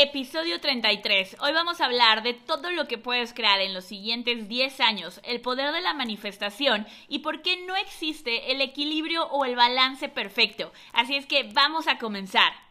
Episodio 33. Hoy vamos a hablar de todo lo que puedes crear en los siguientes 10 años, el poder de la manifestación y por qué no existe el equilibrio o el balance perfecto. Así es que vamos a comenzar.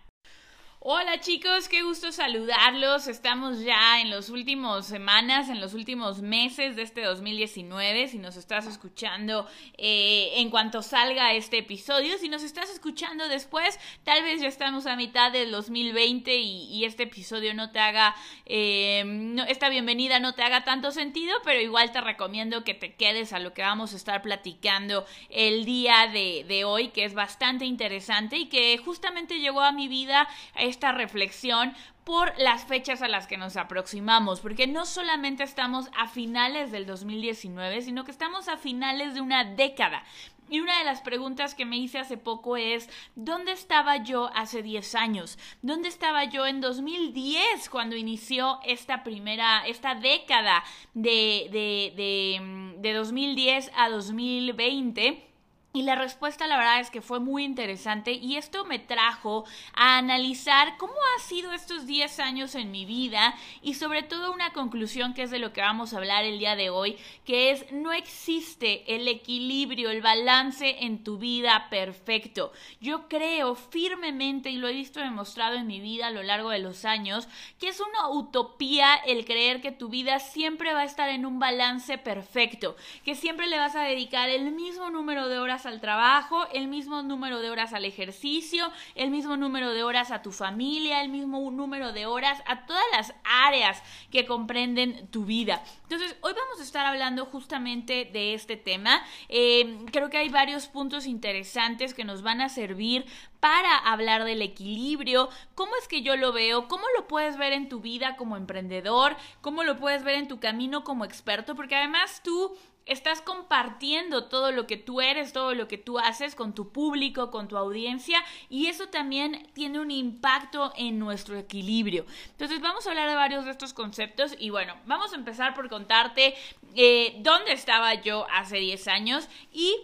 Hola chicos, qué gusto saludarlos. Estamos ya en las últimas semanas, en los últimos meses de este 2019. Si nos estás escuchando eh, en cuanto salga este episodio, si nos estás escuchando después, tal vez ya estamos a mitad del 2020 y, este episodio no te haga, eh, esta bienvenida no te haga tanto sentido, pero igual te recomiendo que te quedes a lo que vamos a estar platicando el día de hoy, que es bastante interesante y que justamente llegó a mi vida esta reflexión por las fechas a las que nos aproximamos, porque no solamente estamos a finales del 2019, sino que estamos a finales de una década. Y una de las preguntas que me hice hace poco es, ¿dónde estaba yo hace 10 años? ¿Dónde estaba yo en 2010 cuando inició esta primera, esta década de, de, de, de 2010 a 2020? Y la respuesta la verdad es que fue muy interesante y esto me trajo a analizar cómo ha sido estos 10 años en mi vida y sobre todo una conclusión que es de lo que vamos a hablar el día de hoy, que es no existe el equilibrio, el balance en tu vida perfecto. Yo creo firmemente y lo he visto demostrado en mi vida a lo largo de los años, que es una utopía el creer que tu vida siempre va a estar en un balance perfecto, que siempre le vas a dedicar el mismo número de horas al trabajo, el mismo número de horas al ejercicio, el mismo número de horas a tu familia, el mismo número de horas a todas las áreas que comprenden tu vida. Entonces, hoy vamos a estar hablando justamente de este tema. Eh, creo que hay varios puntos interesantes que nos van a servir para hablar del equilibrio, cómo es que yo lo veo, cómo lo puedes ver en tu vida como emprendedor, cómo lo puedes ver en tu camino como experto, porque además tú estás compartiendo todo lo que tú eres, todo lo que tú haces con tu público, con tu audiencia y eso también tiene un impacto en nuestro equilibrio. Entonces vamos a hablar de varios de estos conceptos y bueno, vamos a empezar por contarte eh, dónde estaba yo hace 10 años y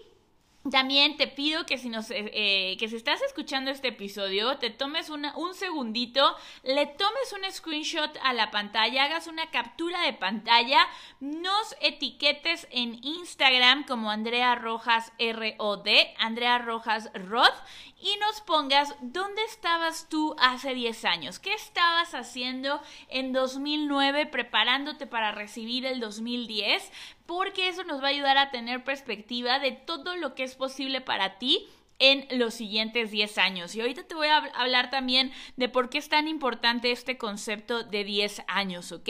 también te pido que si nos eh, eh, que si estás escuchando este episodio, te tomes una, un segundito, le tomes un screenshot a la pantalla, hagas una captura de pantalla, nos etiquetes en Instagram como Andrea Rojas ROD, Andrea Rojas Rod, y nos pongas dónde estabas tú hace 10 años, qué estabas haciendo en 2009 preparándote para recibir el 2010, porque eso nos va a ayudar a tener perspectiva de todo lo que es posible para ti en los siguientes 10 años. Y ahorita te voy a hablar también de por qué es tan importante este concepto de 10 años, ¿ok?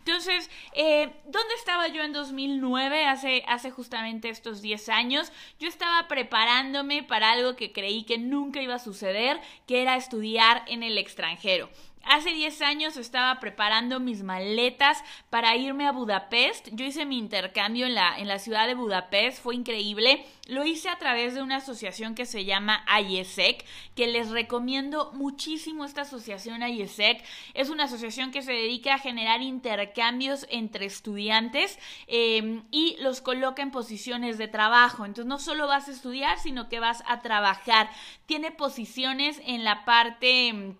Entonces, eh, ¿dónde estaba yo en 2009, hace, hace justamente estos 10 años? Yo estaba preparándome para algo que creí que nunca iba a suceder, que era estudiar en el extranjero. Hace 10 años estaba preparando mis maletas para irme a Budapest. Yo hice mi intercambio en la, en la ciudad de Budapest, fue increíble. Lo hice a través de una asociación que se llama IESEC, que les recomiendo muchísimo esta asociación IESEC. Es una asociación que se dedica a generar intercambios entre estudiantes em, y los coloca en posiciones de trabajo. Entonces no solo vas a estudiar, sino que vas a trabajar. Tiene posiciones en la parte em,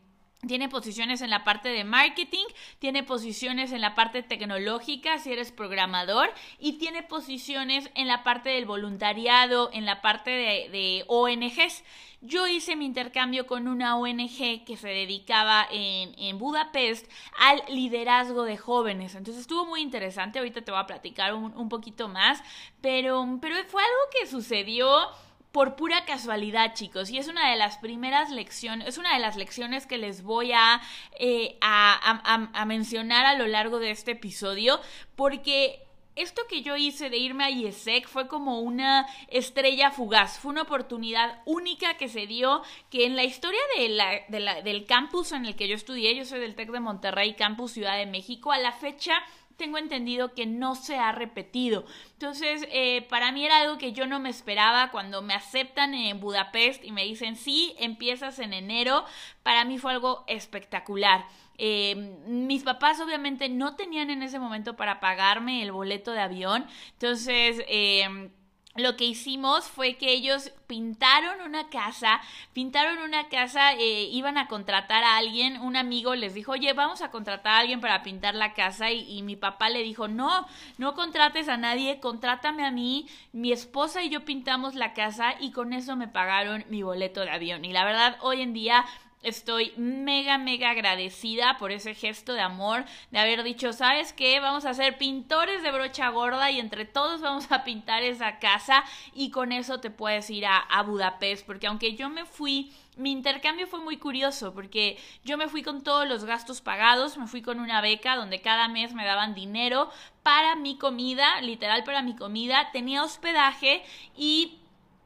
tiene posiciones en la parte de marketing, tiene posiciones en la parte tecnológica si eres programador y tiene posiciones en la parte del voluntariado, en la parte de, ONGs. Yo hice mi intercambio con una ONG que se dedicaba en, en, Budapest al liderazgo de jóvenes. Entonces estuvo muy interesante. Ahorita te voy a platicar un, un poquito más. Pero, pero fue algo que sucedió por pura casualidad, chicos. Y es una de las primeras lecciones, es una de las lecciones que les voy eh, a, a, mencionar a lo largo de este episodio, porque esto que yo hice de irme a IESEC fue como una estrella fugaz, fue una oportunidad única que se dio, que en la historia de la, del campus en el que yo estudié, yo soy del TEC de Monterrey, Campus Ciudad de México, a la fecha tengo entendido que no se ha repetido. Entonces, eh, para mí era algo que yo no me esperaba cuando me aceptan en Budapest y me dicen, sí, empiezas en enero. Para mí fue algo espectacular. Eh, mis papás obviamente no tenían en ese momento para pagarme el boleto de avión. Entonces, eh, lo que hicimos fue que ellos pintaron una casa, pintaron una casa, eh, iban a contratar a alguien, un amigo les dijo, oye, vamos a contratar a alguien para pintar la casa y, y, mi papá le dijo, no, no contrates a nadie, contrátame a mí, mi esposa y yo pintamos la casa y con eso me pagaron mi boleto de avión. Y la verdad, hoy en día Estoy mega, mega agradecida por ese gesto de amor, de haber dicho, ¿sabes qué? Vamos a ser pintores de brocha gorda y entre todos vamos a pintar esa casa y con eso te puedes ir a, a Budapest, porque aunque yo me fui mi intercambio fue muy curioso porque yo me fui con todos los gastos pagados, me fui con una beca donde cada mes me daban dinero para mi comida, literal para mi comida, tenía hospedaje y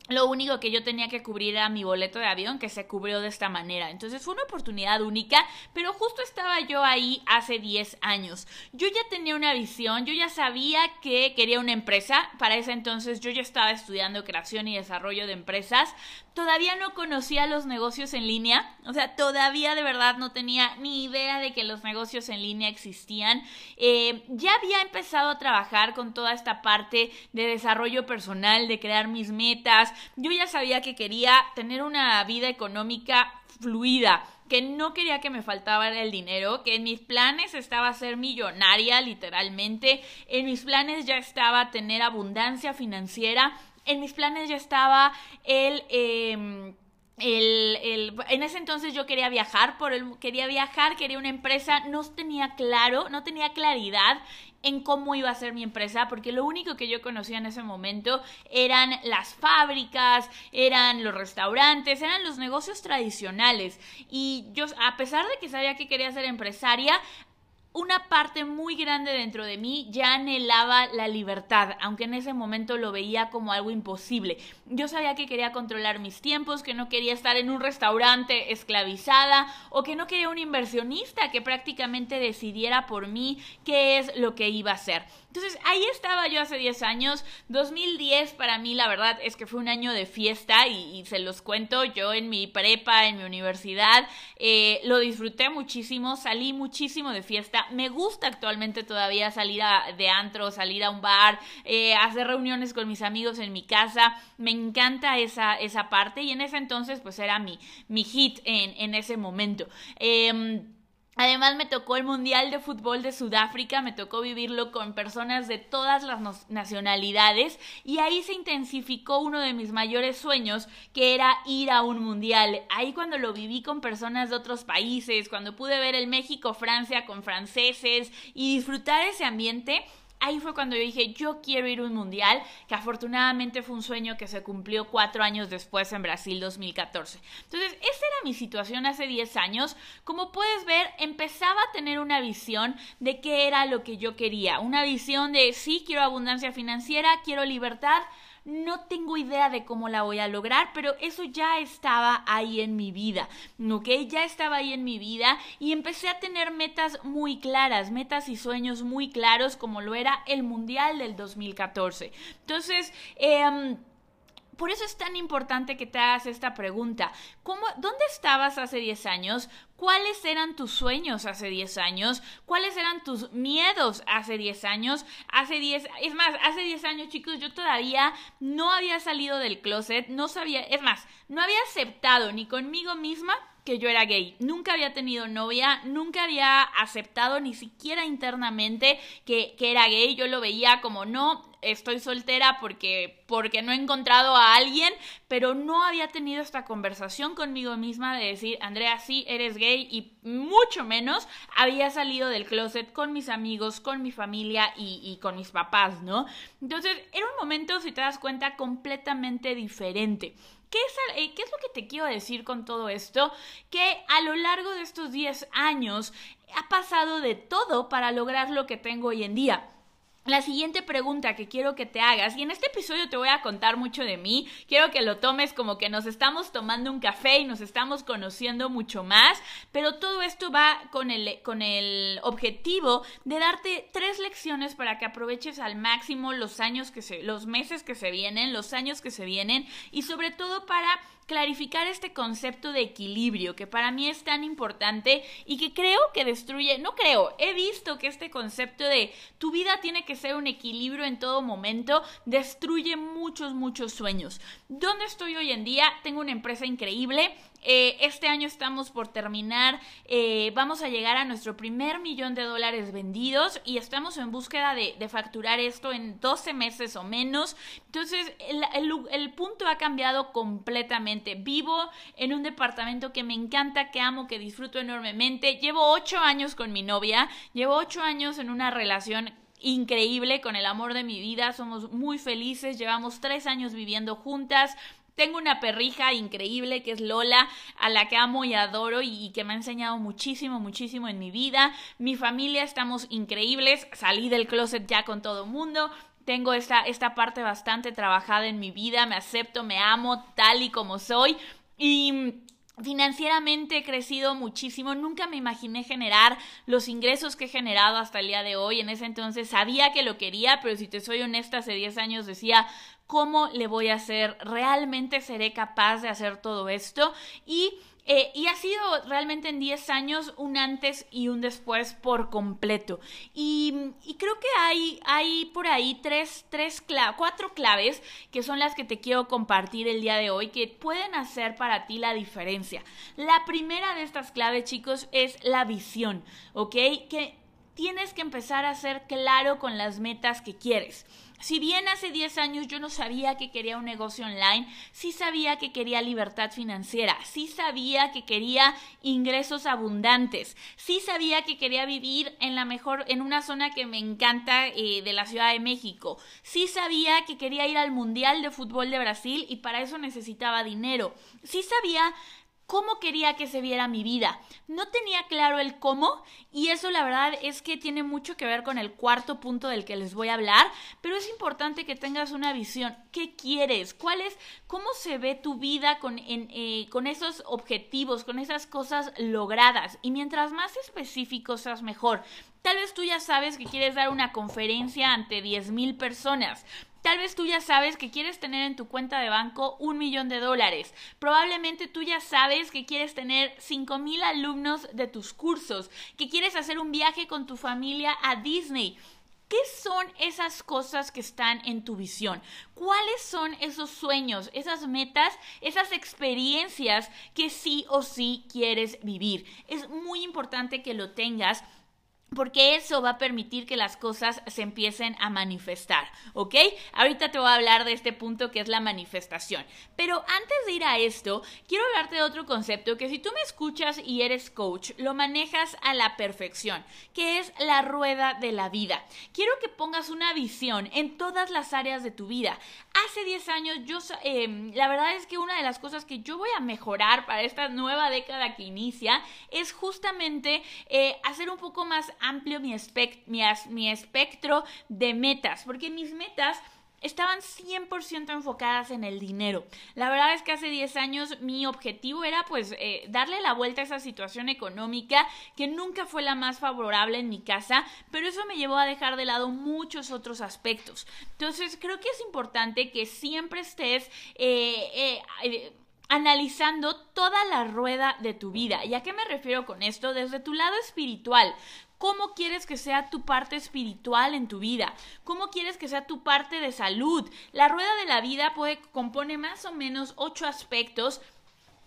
lo único que yo tenía que cubrir era mi boleto de avión, que se cubrió de esta manera. Entonces fue una oportunidad única, pero justo estaba yo ahí hace 10 años. Yo ya tenía una visión, yo ya sabía que quería una empresa. Para ese entonces yo ya estaba estudiando creación y desarrollo de empresas. Todavía no conocía los negocios en línea, o sea, todavía de verdad no tenía ni idea de que los negocios en línea existían. Eh, ya había empezado a trabajar con toda esta parte de desarrollo personal, de crear mis metas, yo ya sabía que quería tener una vida económica fluida, que no quería que me faltaba el dinero, que en mis planes estaba ser millonaria literalmente, en mis planes ya estaba tener abundancia financiera, en mis planes ya estaba el... Eh, el, el, en ese entonces yo quería viajar, por el, quería viajar, quería una empresa, no tenía claro, no tenía claridad en cómo iba a ser mi empresa, porque lo único que yo conocía en ese momento eran las fábricas, eran los restaurantes, eran los negocios tradicionales. Y yo, a pesar de que sabía que quería ser empresaria, una parte muy grande dentro de mí ya anhelaba la libertad, aunque en ese momento lo veía como algo imposible. Yo sabía que quería controlar mis tiempos, que no quería estar en un restaurante esclavizada o que no quería un inversionista que prácticamente decidiera por mí qué es lo que iba a hacer. Entonces ahí estaba yo hace 10 años. 2010 para mí la verdad es que fue un año de fiesta y, se los cuento. Yo en mi prepa, en mi universidad, eh, lo disfruté muchísimo, salí muchísimo de fiesta. Me gusta actualmente todavía salir a, de antro, salir a un bar, eh, hacer reuniones con mis amigos en mi casa. Me encanta esa, esa parte y en ese entonces pues era mi, mi hit en, en ese momento. Eh, Además me tocó el Mundial de Fútbol de Sudáfrica, me tocó vivirlo con personas de todas las nacionalidades y ahí se intensificó uno de mis mayores sueños, que era ir a un Mundial. Ahí cuando lo viví con personas de otros países, cuando pude ver el México-Francia con franceses y disfrutar ese ambiente, ahí fue cuando yo dije, yo quiero ir a un mundial, que afortunadamente fue un sueño que se cumplió cuatro años después en Brasil 2014. Entonces, esa era mi situación hace 10 años. Como puedes ver, empezaba a tener una visión de qué era lo que yo quería. Una visión de, sí, quiero abundancia financiera, quiero libertad, no tengo idea de cómo la voy a lograr, pero eso ya estaba ahí en mi vida, ¿ok? Ya estaba ahí en mi vida y empecé a tener metas muy claras, metas y sueños muy claros como lo era el Mundial del 2014. Entonces, eh, por eso es tan importante que te hagas esta pregunta. ¿Cómo, ¿Dónde estabas hace 10 años? ¿Cuáles eran tus sueños hace 10 años? ¿Cuáles eran tus miedos hace 10 años? Hace 10, es más, hace 10 años, chicos, yo todavía no había salido del closet, no sabía, es más, no había aceptado ni conmigo misma que yo era gay. Nunca había tenido novia, nunca había aceptado ni siquiera internamente que, que era gay. Yo lo veía como no, estoy soltera porque, porque no he encontrado a alguien, pero no había tenido esta conversación conmigo misma de decir, Andrea, sí, eres gay y mucho menos había salido del closet con mis amigos, con mi familia y, con mis papás, ¿no? Entonces, era un momento, si te das cuenta, completamente diferente. ¿Qué es, eh, ¿Qué es, lo que te quiero decir con todo esto? Que a lo largo de estos 10 años ha pasado de todo para lograr lo que tengo hoy en día. La siguiente pregunta que quiero que te hagas, y en este episodio te voy a contar mucho de mí, quiero que lo tomes como que nos estamos tomando un café y nos estamos conociendo mucho más, pero todo esto va con el, con el objetivo de darte tres lecciones para que aproveches al máximo los años que se, los meses que se vienen, los años que se vienen, y sobre todo para clarificar este concepto de equilibrio que para mí es tan importante y que creo que destruye, no creo, he visto que este concepto de tu vida tiene que ser un equilibrio en todo momento destruye muchos, muchos sueños. ¿Dónde estoy hoy en día? Tengo una empresa increíble. Eh, este año estamos por terminar, eh, vamos a llegar a nuestro primer millón de dólares vendidos y estamos en búsqueda de, facturar esto en 12 meses o menos. Entonces, el, el, punto ha cambiado completamente. Vivo en un departamento que me encanta, que amo, que disfruto enormemente. Llevo 8 años con mi novia, llevo 8 años en una relación increíble con el amor de mi vida, somos muy felices, llevamos tres años viviendo juntas, tengo una perrija increíble que es Lola, a la que amo y adoro y, que me ha enseñado muchísimo, muchísimo en mi vida. Mi familia estamos increíbles, salí del closet ya con todo mundo. Tengo esta, esta parte bastante trabajada en mi vida, me acepto, me amo tal y como soy. Y Financieramente he crecido muchísimo, nunca me imaginé generar los ingresos que he generado hasta el día de hoy. En ese entonces sabía que lo quería, pero si te soy honesta, hace 10 años decía, ¿cómo le voy a hacer? ¿Realmente seré capaz de hacer todo esto? Y eh, y ha sido realmente en 10 años un antes y un después por completo. Y, creo que hay, hay por ahí tres, tres cuatro claves que son las que te quiero compartir el día de hoy que pueden hacer para ti la diferencia. La primera de estas claves, chicos, es la visión, ¿ok? Que tienes que empezar a ser claro con las metas que quieres. Si bien hace 10 años yo no sabía que quería un negocio online, sí sabía que quería libertad financiera, sí sabía que quería ingresos abundantes, sí sabía que quería vivir en la mejor, en una zona que me encanta eh, de la Ciudad de México, sí sabía que quería ir al Mundial de Fútbol de Brasil y para eso necesitaba dinero, sí sabía cómo quería que se viera mi vida. No tenía claro el cómo y eso la verdad es que tiene mucho que ver con el cuarto punto del que les voy a hablar, pero es importante que tengas una visión. ¿Qué quieres? ¿Cuál es? ¿Cómo se ve tu vida con, eh, con esos objetivos, con esas cosas logradas? Y mientras más específico seas mejor. Tal vez tú ya sabes que quieres dar una conferencia ante 10.000 personas, Tal vez tú ya sabes que quieres tener en tu cuenta de banco un millón de dólares. Probablemente tú ya sabes que quieres tener cinco mil alumnos de tus cursos, que quieres hacer un viaje con tu familia a Disney. ¿Qué son esas cosas que están en tu visión? ¿Cuáles son esos sueños, esas metas, esas experiencias que sí o sí quieres vivir? Es muy importante que lo tengas porque eso va a permitir que las cosas se empiecen a manifestar, ¿ok? Ahorita te voy a hablar de este punto que es la manifestación. Pero antes de ir a esto, quiero hablarte de otro concepto que si tú me escuchas y eres coach, lo manejas a la perfección, que es la rueda de la vida. Quiero que pongas una visión en todas las áreas de tu vida. Hace 10 años, yo, em, la verdad es que una de las cosas que yo voy a mejorar para esta nueva década que inicia es justamente eh, hacer un poco más amplio mi, mi, espectro de metas, porque mis metas estaban 100% enfocadas en el dinero. La verdad es que hace 10 años mi objetivo era pues eh, darle la vuelta a esa situación económica que nunca fue la más favorable en mi casa, pero eso me llevó a dejar de lado muchos otros aspectos. Entonces creo que es importante que siempre estés... Eh, eh, analizando toda la rueda de tu vida. ¿Y a qué me refiero con esto? Desde tu lado espiritual. ¿Cómo quieres que sea tu parte espiritual en tu vida? ¿Cómo quieres que sea tu parte de salud? La rueda de la vida puede, compone más o menos ocho aspectos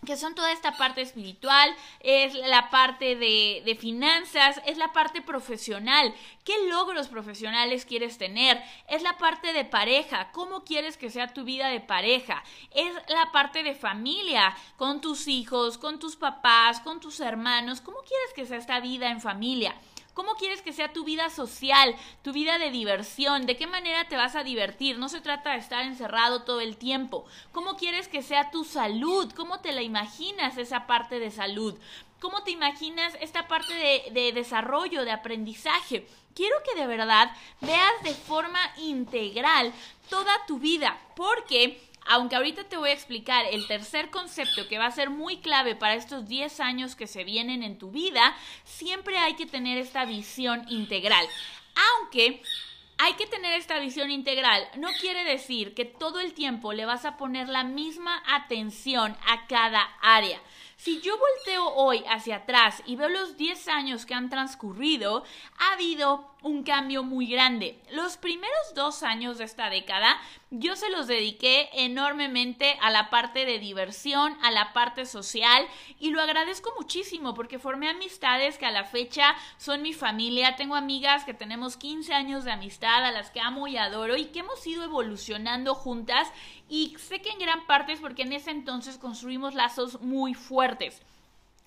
que son toda esta parte espiritual, es la parte de, de, finanzas, es la parte profesional. ¿Qué logros profesionales quieres tener? Es la parte de pareja. ¿Cómo quieres que sea tu vida de pareja? Es la parte de familia, con tus hijos, con tus papás, con tus hermanos. ¿Cómo quieres que sea esta vida en familia? ¿Cómo quieres que sea tu vida social, tu vida de diversión? ¿De qué manera te vas a divertir? No se trata de estar encerrado todo el tiempo. ¿Cómo quieres que sea tu salud? ¿Cómo te la imaginas esa parte de salud? ¿Cómo te imaginas esta parte de, de desarrollo, de aprendizaje? Quiero que de verdad veas de forma integral toda tu vida, porque aunque ahorita te voy a explicar el tercer concepto que va a ser muy clave para estos 10 años que se vienen en tu vida, siempre hay que tener esta visión integral. Aunque hay que tener esta visión integral. No quiere decir que todo el tiempo le vas a poner la misma atención a cada área. Si yo volteo hoy hacia atrás y veo los 10 años que han transcurrido, ha habido un cambio muy grande. Los primeros dos años de esta década yo se los dediqué enormemente a la parte de diversión, a la parte social y lo agradezco muchísimo porque formé amistades que a la fecha son mi familia. Tengo amigas que tenemos 15 años de amistad, a las que amo y adoro y que hemos ido evolucionando juntas y sé que en gran parte es porque en ese entonces construimos lazos muy fuertes.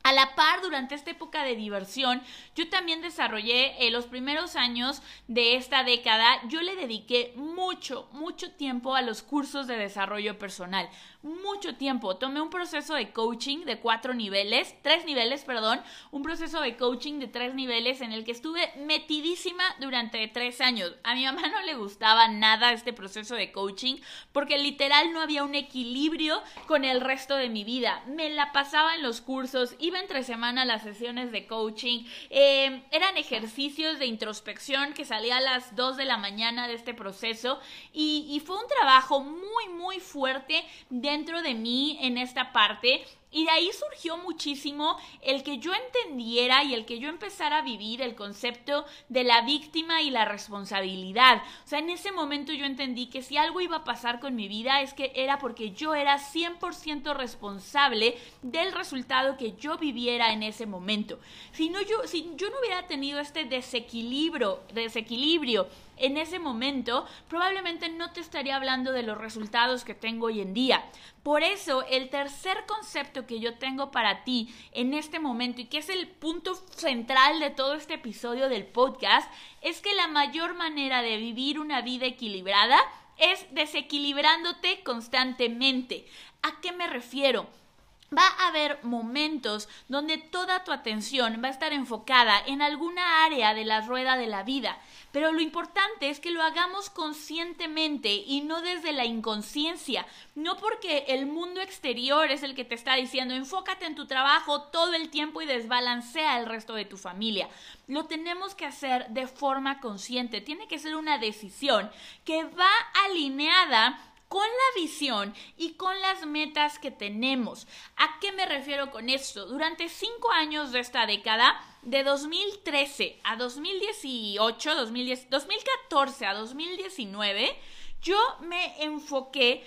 A la par, durante esta época de diversión, yo también desarrollé eh, los primeros años de esta década, yo le dediqué mucho, mucho tiempo a los cursos de desarrollo personal mucho tiempo. Tomé un proceso de coaching de cuatro niveles, tres niveles, perdón, un proceso de coaching de tres niveles en el que estuve metidísima durante tres años. A mi mamá no le gustaba nada este proceso de coaching porque literal no había un equilibrio con el resto de mi vida. Me la pasaba en los cursos, iba entre semana las sesiones de coaching, eh, eran ejercicios de introspección que salía a las dos de la mañana de este proceso y, y fue un trabajo muy, muy fuerte de dentro de mí en esta parte y de ahí surgió muchísimo el que yo entendiera y el que yo empezara a vivir el concepto de la víctima y la responsabilidad. O sea, en ese momento yo entendí que si algo iba a pasar con mi vida es que era porque yo era 100% responsable del resultado que yo viviera en ese momento. Si, no, yo, si yo no hubiera tenido este desequilibrio, desequilibrio en ese momento, probablemente no te estaría hablando de los resultados que tengo hoy en día. Por eso, el tercer concepto que yo tengo para ti en este momento y que es el punto central de todo este episodio del podcast es que la mayor manera de vivir una vida equilibrada es desequilibrándote constantemente. ¿A qué me refiero? Va a haber momentos donde toda tu atención va a estar enfocada en alguna área de la rueda de la vida. Pero lo importante es que lo hagamos conscientemente y no desde la inconsciencia. No porque el mundo exterior es el que te está diciendo enfócate en tu trabajo todo el tiempo y desbalancea el resto de tu familia. Lo tenemos que hacer de forma consciente. Tiene que ser una decisión que va alineada con la visión y con las metas que tenemos. ¿A qué me refiero con esto? Durante cinco años de esta década, de 2013 a 2018, 2014 a 2019, yo me enfoqué,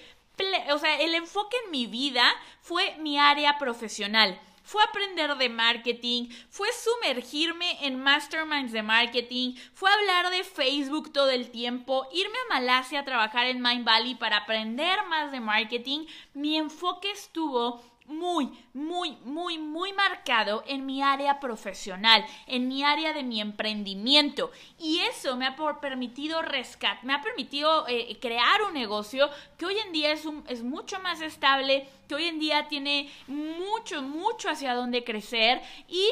o sea, el enfoque en mi vida fue mi área profesional fue aprender de marketing, fue sumergirme en masterminds de marketing, fue hablar de Facebook todo el tiempo, irme a Malasia a trabajar en Mind Valley para aprender más de marketing. Mi enfoque estuvo muy, muy, muy, muy marcado en mi área profesional, en mi área de mi emprendimiento. Y eso me ha permitido rescatar, me ha permitido eh, crear un negocio que hoy en día es, un, es mucho más estable, que hoy en día tiene mucho, mucho hacia dónde crecer y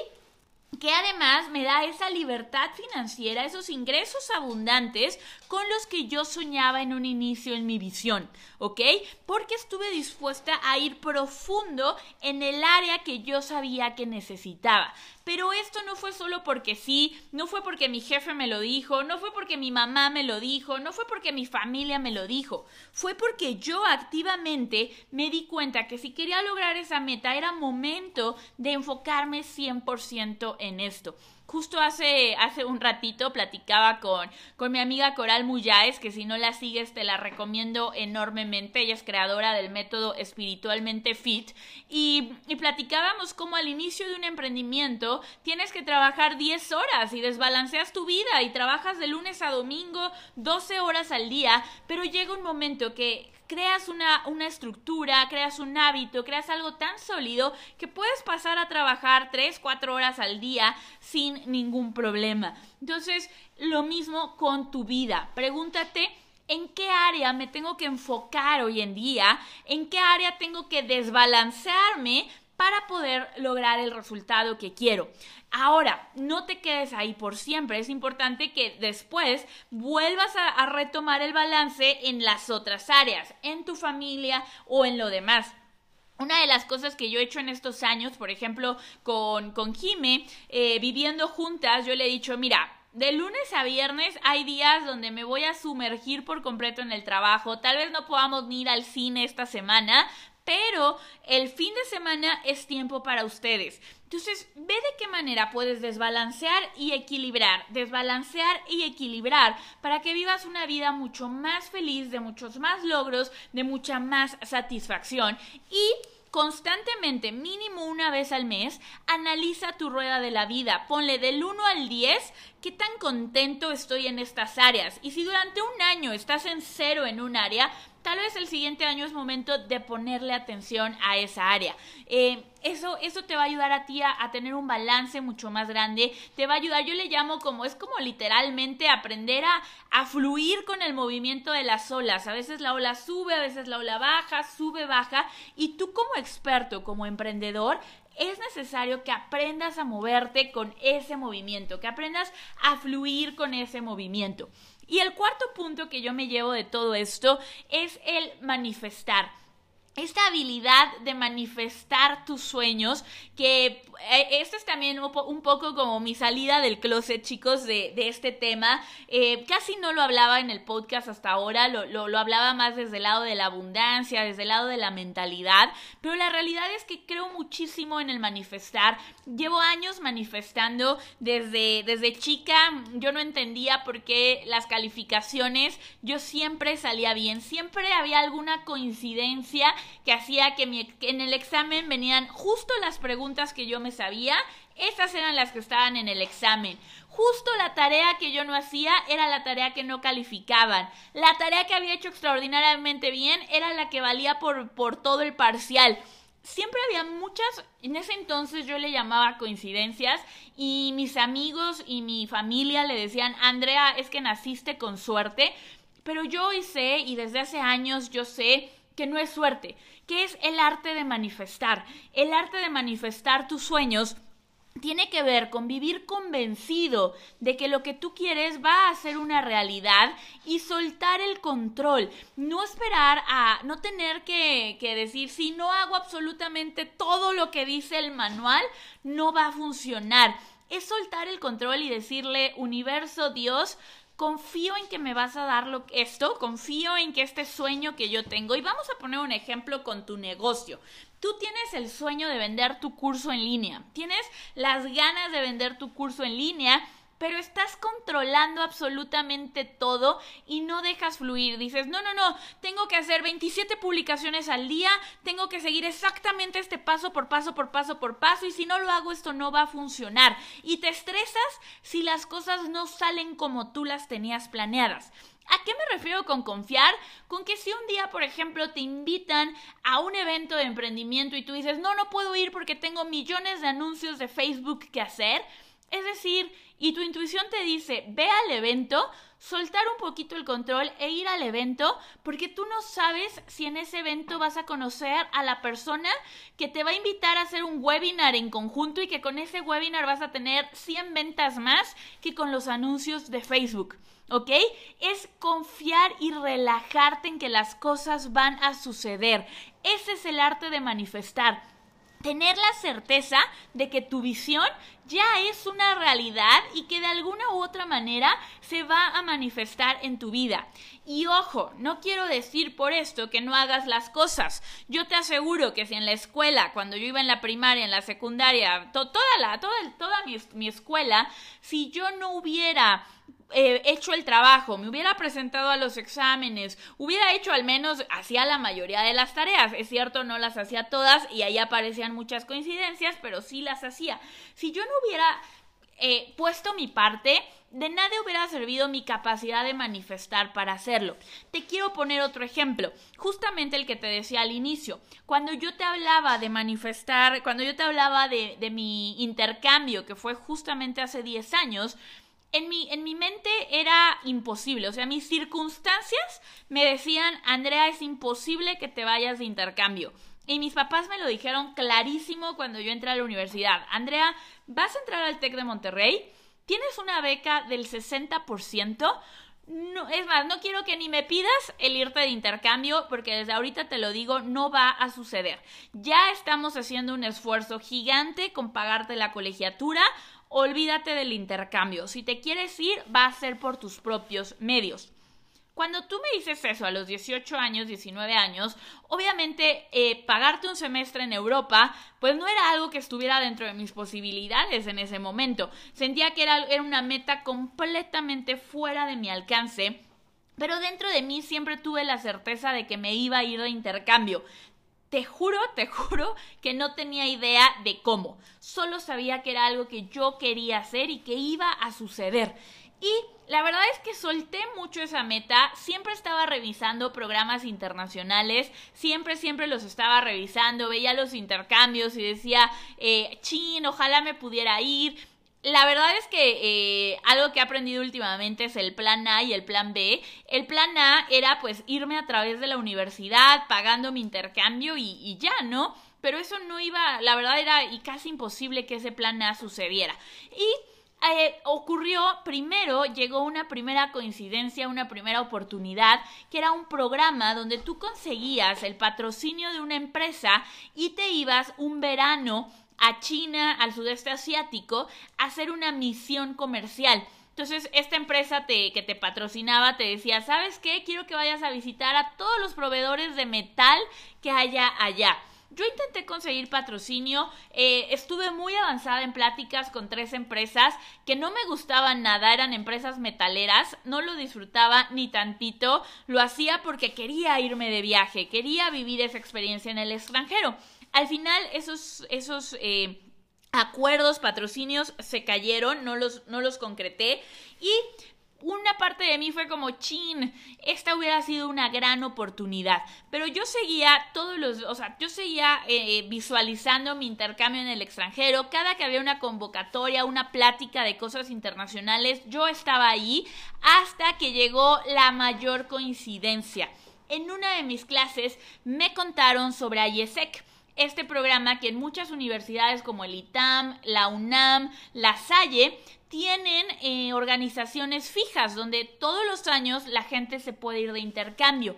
que además me da esa libertad financiera, esos ingresos abundantes con los que yo soñaba en un inicio en mi visión, ¿ok? Porque estuve dispuesta a ir profundo en el área que yo sabía que necesitaba. Pero esto no fue solo porque sí, no fue porque mi jefe me lo dijo, no fue porque mi mamá me lo dijo, no fue porque mi familia me lo dijo, fue porque yo activamente me di cuenta que si quería lograr esa meta era momento de enfocarme 100% en esto. Justo hace, hace un ratito platicaba con, con mi amiga Coral Muyáez, que si no la sigues te la recomiendo enormemente. Ella es creadora del método espiritualmente fit. Y, y platicábamos cómo al inicio de un emprendimiento tienes que trabajar 10 horas y desbalanceas tu vida y trabajas de lunes a domingo 12 horas al día, pero llega un momento que creas una, una estructura, creas un hábito, creas algo tan sólido que puedes pasar a trabajar 3, 4 horas al día sin ningún problema. Entonces, lo mismo con tu vida. Pregúntate en qué área me tengo que enfocar hoy en día, en qué área tengo que desbalancearme para poder lograr el resultado que quiero. Ahora, no te quedes ahí por siempre. Es importante que después vuelvas a, retomar el balance en las otras áreas, en tu familia o en lo demás. Una de las cosas que yo he hecho en estos años, por ejemplo, con, con Jime, eh, viviendo juntas, yo le he dicho, mira, de lunes a viernes hay días donde me voy a sumergir por completo en el trabajo. Tal vez no podamos ir al cine esta semana, pero el fin de semana es tiempo para ustedes. Entonces, ve de qué manera puedes desbalancear y equilibrar, desbalancear y equilibrar para que vivas una vida mucho más feliz, de muchos más logros, de mucha más satisfacción y constantemente, mínimo una vez al mes, analiza tu rueda de la vida, ponle del 1 al 10 qué tan contento estoy en estas áreas. Y si durante un año estás en cero en un área, tal vez el siguiente año es momento de ponerle atención a esa área. Eh, eso, eso te va a ayudar a ti a, tener un balance mucho más grande, te va a ayudar, yo le llamo como, es como literalmente aprender a, a fluir con el movimiento de las olas. A veces la ola sube, a veces la ola baja, sube, baja, y tú como experto, como emprendedor, es necesario que aprendas a moverte con ese movimiento, que aprendas a fluir con ese movimiento. Y el cuarto punto que yo me llevo de todo esto es el manifestar esta habilidad de manifestar tus sueños, que eh, esto es también un, poco como mi salida del closet, chicos, de, este tema. Eh, casi no lo hablaba en el podcast hasta ahora, lo, lo, hablaba más desde el lado de la abundancia, desde el lado de la mentalidad, pero la realidad es que creo muchísimo en el manifestar. Llevo años manifestando desde, desde chica, yo no entendía por qué las calificaciones, yo siempre salía bien, siempre había alguna coincidencia que hacía que, en el examen venían justo las preguntas que yo me sabía, esas eran las que estaban en el examen. Justo la tarea que yo no hacía era la tarea que no calificaban. La tarea que había hecho extraordinariamente bien era la que valía por, por todo el parcial siempre había muchas, en ese entonces yo le llamaba coincidencias y mis amigos y mi familia le decían, Andrea, es que naciste con suerte, pero yo hoy sé y desde hace años yo sé que no es suerte, que es el arte de manifestar. El arte de manifestar tus sueños tiene que ver con vivir convencido de que lo que tú quieres va a ser una realidad y soltar el control. No esperar a no tener que, que, decir si no hago absolutamente todo lo que dice el manual, no va a funcionar. Es soltar el control y decirle, universo, Dios, confío en que me vas a dar lo, esto, confío en que este sueño que yo tengo, y vamos a poner un ejemplo con tu negocio. Tú tienes el sueño de vender tu curso en línea, tienes las ganas de vender tu curso en línea pero estás controlando absolutamente todo y no dejas fluir. Dices, no, no, no, tengo que hacer 27 publicaciones al día, tengo que seguir exactamente este paso por paso, por paso, por paso, y si no lo hago esto no va a funcionar. Y te estresas si las cosas no salen como tú las tenías planeadas. ¿A qué me refiero con confiar? Con que si un día, por ejemplo, te invitan a un evento de emprendimiento y tú dices, no, no puedo ir porque tengo millones de anuncios de Facebook que hacer, es decir, y tu intuición te dice, ve al evento, soltar un poquito el control e ir al evento, porque tú no sabes si en ese evento vas a conocer a la persona que te va a invitar a hacer un webinar en conjunto y que con ese webinar vas a tener 100 ventas más que con los anuncios de Facebook. ¿ok? Es confiar y relajarte en que las cosas van a suceder. Ese es el arte de manifestar tener la certeza de que tu visión ya es una realidad y que de alguna u otra manera se va a manifestar en tu vida. Y ojo, no quiero decir por esto que no hagas las cosas. Yo te aseguro que si en la escuela, cuando yo iba en la primaria, en la secundaria, toda, la, toda, toda mi, mi escuela, si yo no hubiera eh, hecho el trabajo, me hubiera presentado a los exámenes, hubiera hecho al menos, hacía la mayoría de las tareas. Es cierto, no las hacía todas y ahí aparecían muchas coincidencias, pero sí las hacía. Si yo no hubiera eh, puesto mi parte, de nada hubiera servido mi capacidad de manifestar para hacerlo. Te quiero poner otro ejemplo, justamente el que te decía al inicio. Cuando yo te hablaba de manifestar, cuando yo te hablaba de, de mi intercambio, que fue justamente hace 10 años, en mi, en mi mente era imposible. O sea, mis circunstancias me decían, Andrea, es imposible que te vayas de intercambio. Y mis papás me lo dijeron clarísimo cuando yo entré a la universidad. Andrea, vas a entrar al TEC de Monterrey, tienes una beca del 60%. No, es más, no quiero que ni me pidas el irte de intercambio porque desde ahorita te lo digo, no va a suceder. Ya estamos haciendo un esfuerzo gigante con pagarte la colegiatura olvídate del intercambio. Si te quieres ir, va a ser por tus propios medios. Cuando tú me dices eso a los 18 años, 19 años, obviamente eh, pagarte un semestre en Europa, pues no era algo que estuviera dentro de mis posibilidades en ese momento. Sentía que era, era una meta completamente fuera de mi alcance. Pero dentro de mí siempre tuve la certeza de que me iba a ir de intercambio te juro, te juro que no tenía idea de cómo. Solo sabía que era algo que yo quería hacer y que iba a suceder. Y la verdad es que solté mucho esa meta, siempre estaba revisando programas internacionales, siempre, siempre los estaba revisando, veía los intercambios y decía, eh, chin, ojalá me pudiera ir la verdad es que eh, algo que he aprendido últimamente es el plan A y el plan B. El plan A era pues irme a través de la universidad pagando mi intercambio y, ya, ¿no? Pero eso no iba, la verdad era y casi imposible que ese plan A sucediera. Y eh, ocurrió, primero llegó una primera coincidencia, una primera oportunidad, que era un programa donde tú conseguías el patrocinio de una empresa y te ibas un verano a China, al sudeste asiático, hacer una misión comercial. Entonces, esta empresa te, que te patrocinaba te decía, ¿sabes qué? Quiero que vayas a visitar a todos los proveedores de metal que haya allá. Yo intenté conseguir patrocinio, eh, estuve muy avanzada en pláticas con tres empresas que no me gustaban nada, eran empresas metaleras, no lo disfrutaba ni tantito, lo hacía porque quería irme de viaje, quería vivir esa experiencia en el extranjero. Al final, esos, esos eh, acuerdos, patrocinios se cayeron, no los, no los concreté y una parte de mí fue como, chin, esta hubiera sido una gran oportunidad. Pero yo seguía todos los, o sea, yo seguía eh, visualizando mi intercambio en el extranjero. Cada que había una convocatoria, una plática de cosas internacionales, yo estaba ahí hasta que llegó la mayor coincidencia. En una de mis clases me contaron sobre IESEC este programa que en muchas universidades como el ITAM, la UNAM, la Salle, tienen eh, organizaciones fijas donde todos los años la gente se puede ir de intercambio.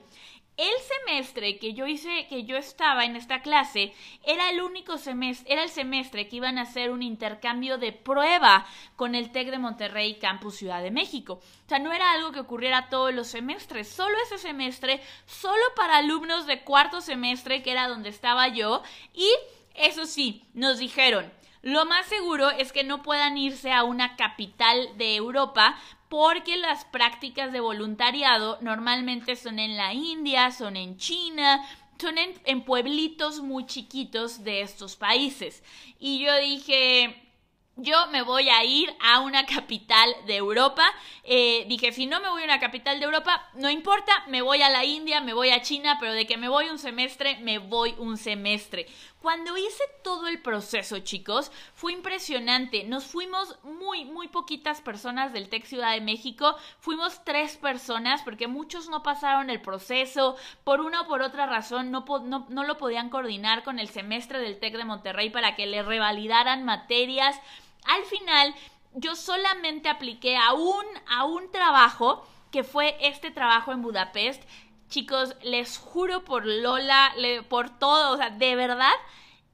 El semestre que yo hice, que yo estaba en esta clase, era el único semestre, era el semestre que iban a hacer un intercambio de prueba con el TEC de Monterrey Campus Ciudad de México. O sea, no era algo que ocurriera todos los semestres, solo ese semestre, solo para alumnos de cuarto semestre, que era donde estaba yo, y eso sí, nos dijeron, lo más seguro es que no puedan irse a una capital de Europa porque las prácticas de voluntariado normalmente son en la India, son en China, son en, pueblitos muy chiquitos de estos países. Y yo dije, yo me voy a ir a una capital de Europa. Eh, dije, si no me voy a una capital de Europa, no importa, me voy a la India, me voy a China, pero de que me voy un semestre, me voy un semestre. Cuando hice todo el proceso, chicos, fue impresionante. Nos fuimos muy, muy poquitas personas del TEC Ciudad de México. Fuimos tres personas porque muchos no pasaron el proceso. Por una o por otra razón no, no, no lo podían coordinar con el semestre del TEC de Monterrey para que le revalidaran materias. Al final, yo solamente apliqué a un, a un trabajo, que fue este trabajo en Budapest. Chicos, les juro por Lola, por todo, o sea, de verdad,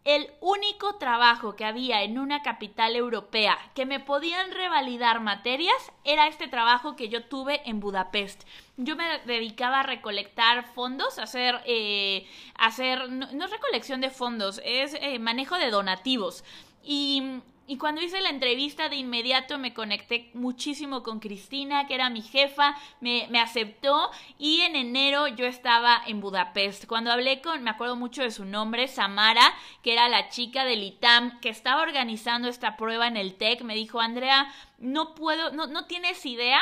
el único trabajo que había en una capital europea que me podían revalidar materias era este trabajo que yo tuve en Budapest. Yo me dedicaba a recolectar fondos, hacer, eh, hacer no, es recolección de fondos, es eh, manejo de donativos. Y y cuando hice la entrevista de inmediato me conecté muchísimo con Cristina, que era mi jefa, me, me, aceptó y en enero yo estaba en Budapest. Cuando hablé con, me acuerdo mucho de su nombre, Samara, que era la chica del ITAM, que estaba organizando esta prueba en el TEC, me dijo, Andrea, no puedo, no, no tienes idea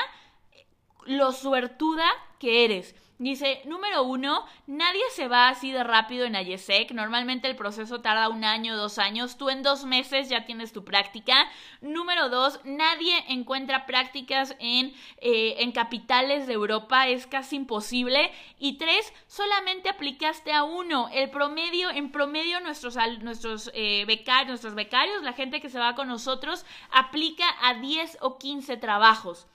lo suertuda que eres. Dice, número uno, nadie se va así de rápido en IESEC. Normalmente el proceso tarda un año, dos años. Tú en dos meses ya tienes tu práctica. Número dos, nadie encuentra prácticas en, eh, en capitales de Europa. Es casi imposible. Y tres, solamente aplicaste a uno. El promedio, en promedio, nuestros, nuestros eh, becarios, nuestros becarios, la gente que se va con nosotros, aplica a 10 o 15 trabajos.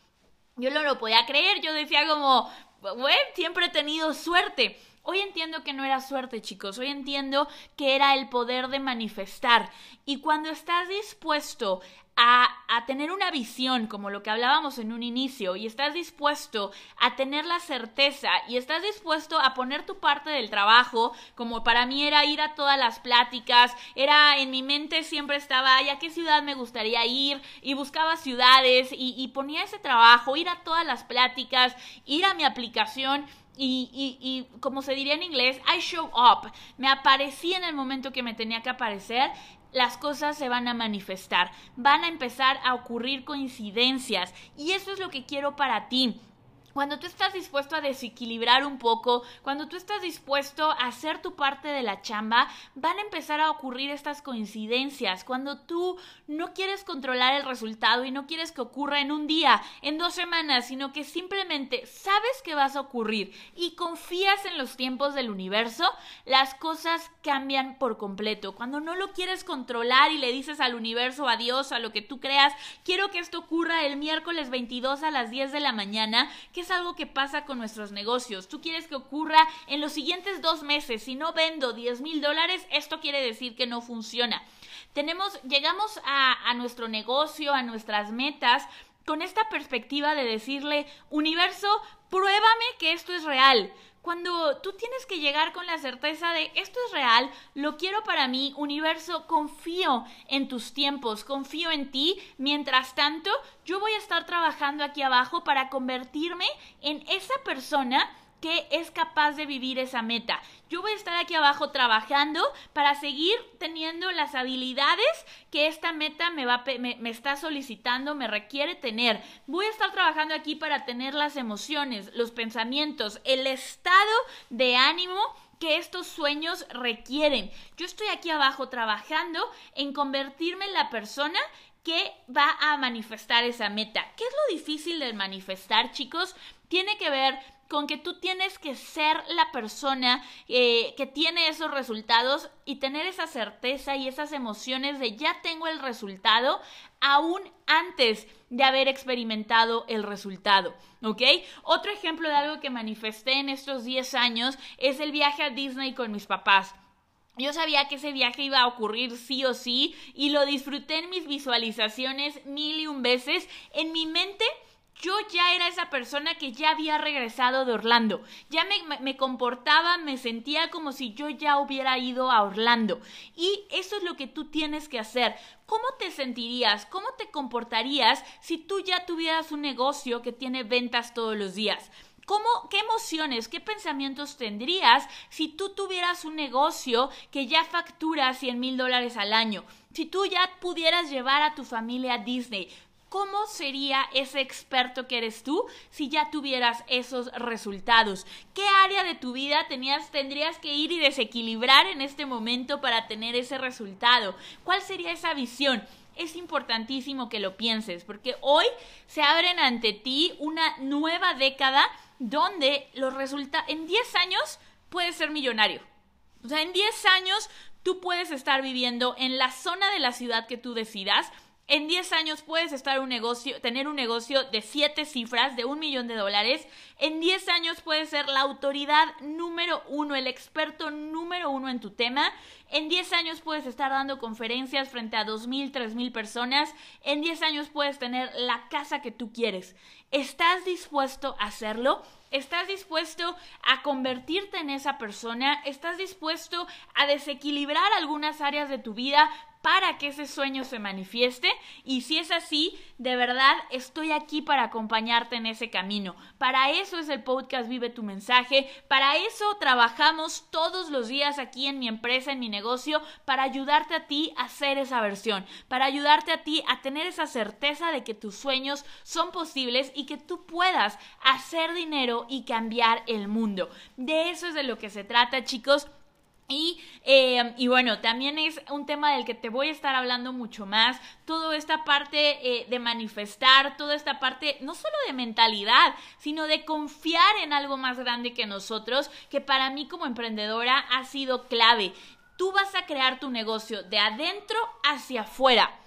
Yo no lo podía creer, yo decía como, bueno, siempre he tenido suerte. Hoy entiendo que no era suerte, chicos. Hoy entiendo que era el poder de manifestar. Y cuando estás dispuesto a, tener una visión, como lo que hablábamos en un inicio, y estás dispuesto a tener la certeza y estás dispuesto a poner tu parte del trabajo, como para mí era ir a todas las pláticas, era en mi mente siempre estaba, ¿a qué ciudad me gustaría ir? Y buscaba ciudades y, y ponía ese trabajo, ir a todas las pláticas, ir a mi aplicación y, y, y, como se diría en inglés, I show up. Me aparecí en el momento que me tenía que aparecer. Las cosas se van a manifestar, van a empezar a ocurrir coincidencias y eso es lo que quiero para ti. Cuando tú estás dispuesto a desequilibrar un poco, cuando tú estás dispuesto a hacer tu parte de la chamba, van a empezar a ocurrir estas coincidencias. Cuando tú no quieres controlar el resultado y no quieres que ocurra en un día, en dos semanas, sino que simplemente sabes que vas a ocurrir y confías en los tiempos del universo, las cosas cambian por completo. Cuando no lo quieres controlar y le dices al universo adiós a lo que tú creas, quiero que esto ocurra el miércoles 22 a las 10 de la mañana, es algo que pasa con nuestros negocios. Tú quieres que ocurra en los siguientes dos meses. Si no vendo 10 mil dólares, esto quiere decir que no funciona. Tenemos, llegamos a, a nuestro negocio, a nuestras metas, con esta perspectiva de decirle, universo, pruébame que esto es real cuando tú tienes que llegar con la certeza de esto es real, lo quiero para mí, universo, confío en tus tiempos, confío en ti, mientras tanto yo voy a estar trabajando aquí abajo para convertirme en esa persona que es capaz de vivir esa meta. Yo voy a estar aquí abajo trabajando para seguir teniendo las habilidades que esta meta me, va, me, está solicitando, me requiere tener. Voy a estar trabajando aquí para tener las emociones, los pensamientos, el estado de ánimo que estos sueños requieren. Yo estoy aquí abajo trabajando en convertirme en la persona que va a manifestar esa meta. ¿Qué es lo difícil de manifestar, chicos? Tiene que ver con que tú tienes que ser la persona eh, que tiene esos resultados y tener esa certeza y esas emociones de ya tengo el resultado aún antes de haber experimentado el resultado, ¿ok? Otro ejemplo de algo que manifesté en estos 10 años es el viaje a Disney con mis papás. Yo sabía que ese viaje iba a ocurrir sí o sí y lo disfruté en mis visualizaciones mil y un veces. En mi mente yo ya era esa persona que ya había regresado de Orlando. Ya me, comportaba, me sentía como si yo ya hubiera ido a Orlando. Y eso es lo que tú tienes que hacer. ¿Cómo te sentirías? ¿Cómo te comportarías si tú ya tuvieras un negocio que tiene ventas todos los días? ¿Cómo, ¿Qué emociones, qué pensamientos tendrías si tú tuvieras un negocio que ya factura 100 mil dólares al año? Si tú ya pudieras llevar a tu familia a Disney, ¿Cómo sería ese experto que eres tú si ya tuvieras esos resultados? ¿Qué área de tu vida tendrías que ir y desequilibrar en este momento para tener ese resultado? ¿Cuál sería esa visión? Es importantísimo que lo pienses porque hoy se abren ante ti una nueva década donde los resultados, en 10 años puedes ser millonario. O sea, en 10 años tú puedes estar viviendo en la zona de la ciudad que tú decidas en 10 años puedes estar un negocio, tener un negocio de 7 cifras, de un millón de dólares. En 10 años puedes ser la autoridad número uno, el experto número uno en tu tema. En 10 años puedes estar dando conferencias frente a 2.000, 3.000 personas. En 10 años puedes tener la casa que tú quieres. ¿Estás dispuesto a hacerlo? ¿Estás dispuesto a convertirte en esa persona? ¿Estás dispuesto a desequilibrar algunas áreas de tu vida para que ese sueño se manifieste y si es así, de verdad estoy aquí para acompañarte en ese camino. Para eso es el podcast Vive tu mensaje, para eso trabajamos todos los días aquí en mi empresa, en mi negocio, para ayudarte a ti a hacer esa versión, para ayudarte a ti a tener esa certeza de que tus sueños son posibles y que tú puedas hacer dinero y cambiar el mundo. De eso es de lo que se trata, chicos. Y, eh, y, bueno, también es un tema del que te voy a estar hablando mucho más. Toda esta parte eh, de manifestar, toda esta parte no solo de mentalidad, sino de confiar en algo más grande que nosotros, que para mí como emprendedora ha sido clave. Tú vas a crear tu negocio de adentro hacia afuera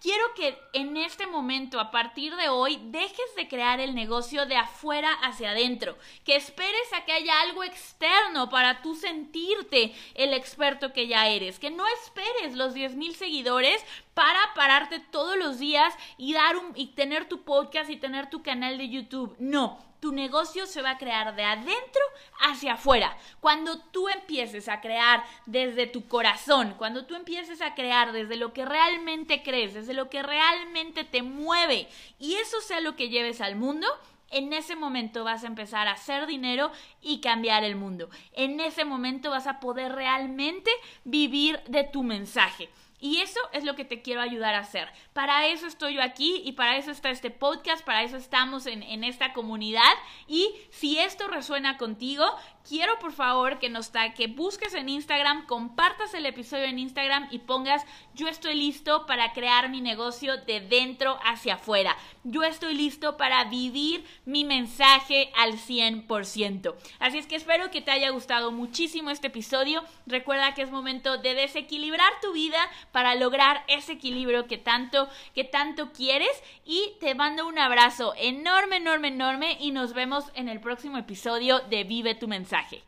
quiero que en este momento, a partir de hoy, dejes de crear el negocio de afuera hacia adentro, que esperes a que haya algo externo para tú sentirte el experto que ya eres, que no esperes los 10 mil seguidores para pararte todos los días y dar un, y tener tu podcast y tener tu canal de YouTube. No, tu negocio se va a crear de adentro hacia afuera. Cuando tú empieces a crear desde tu corazón, cuando tú empieces a crear desde lo que realmente crees, desde lo que realmente te mueve y eso sea lo que lleves al mundo, en ese momento vas a empezar a hacer dinero y cambiar el mundo. En ese momento vas a poder realmente vivir de tu mensaje. Y eso es lo que te quiero ayudar a hacer. Para eso estoy yo aquí y para eso está este podcast, para eso estamos en, en esta comunidad. Y si esto resuena contigo, quiero por favor que nos que busques en Instagram, compartas el episodio en Instagram y pongas yo estoy listo para crear mi negocio de dentro hacia afuera. Yo estoy listo para vivir mi mensaje al 100%. Así es que espero que te haya gustado muchísimo este episodio. Recuerda que es momento de desequilibrar tu vida para lograr ese equilibrio que tanto que tanto quieres y te mando un abrazo enorme, enorme, enorme y nos vemos en el próximo episodio de Vive tu mensaje mensaje.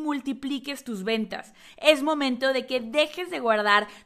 multipliques tus ventas. Es momento de que dejes de guardar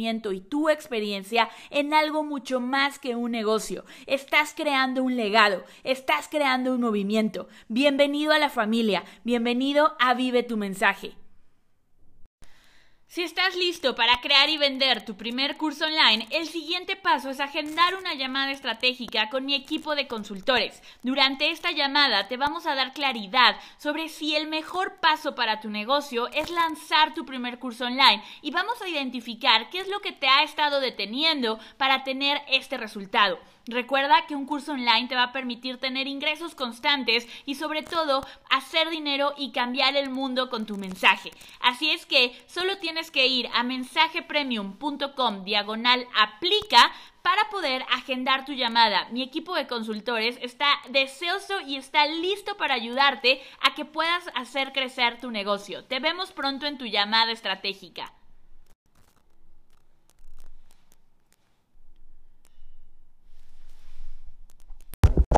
y tu experiencia en algo mucho más que un negocio. Estás creando un legado, estás creando un movimiento. Bienvenido a la familia, bienvenido a Vive tu mensaje. Si estás listo para crear y vender tu primer curso online, el siguiente paso es agendar una llamada estratégica con mi equipo de consultores. Durante esta llamada te vamos a dar claridad sobre si el mejor paso para tu negocio es lanzar tu primer curso online y vamos a identificar qué es lo que te ha estado deteniendo para tener este resultado. Recuerda que un curso online te va a permitir tener ingresos constantes y sobre todo hacer dinero y cambiar el mundo con tu mensaje. Así es que solo tienes que ir a mensajepremium.com diagonal aplica para poder agendar tu llamada. Mi equipo de consultores está deseoso y está listo para ayudarte a que puedas hacer crecer tu negocio. Te vemos pronto en tu llamada estratégica.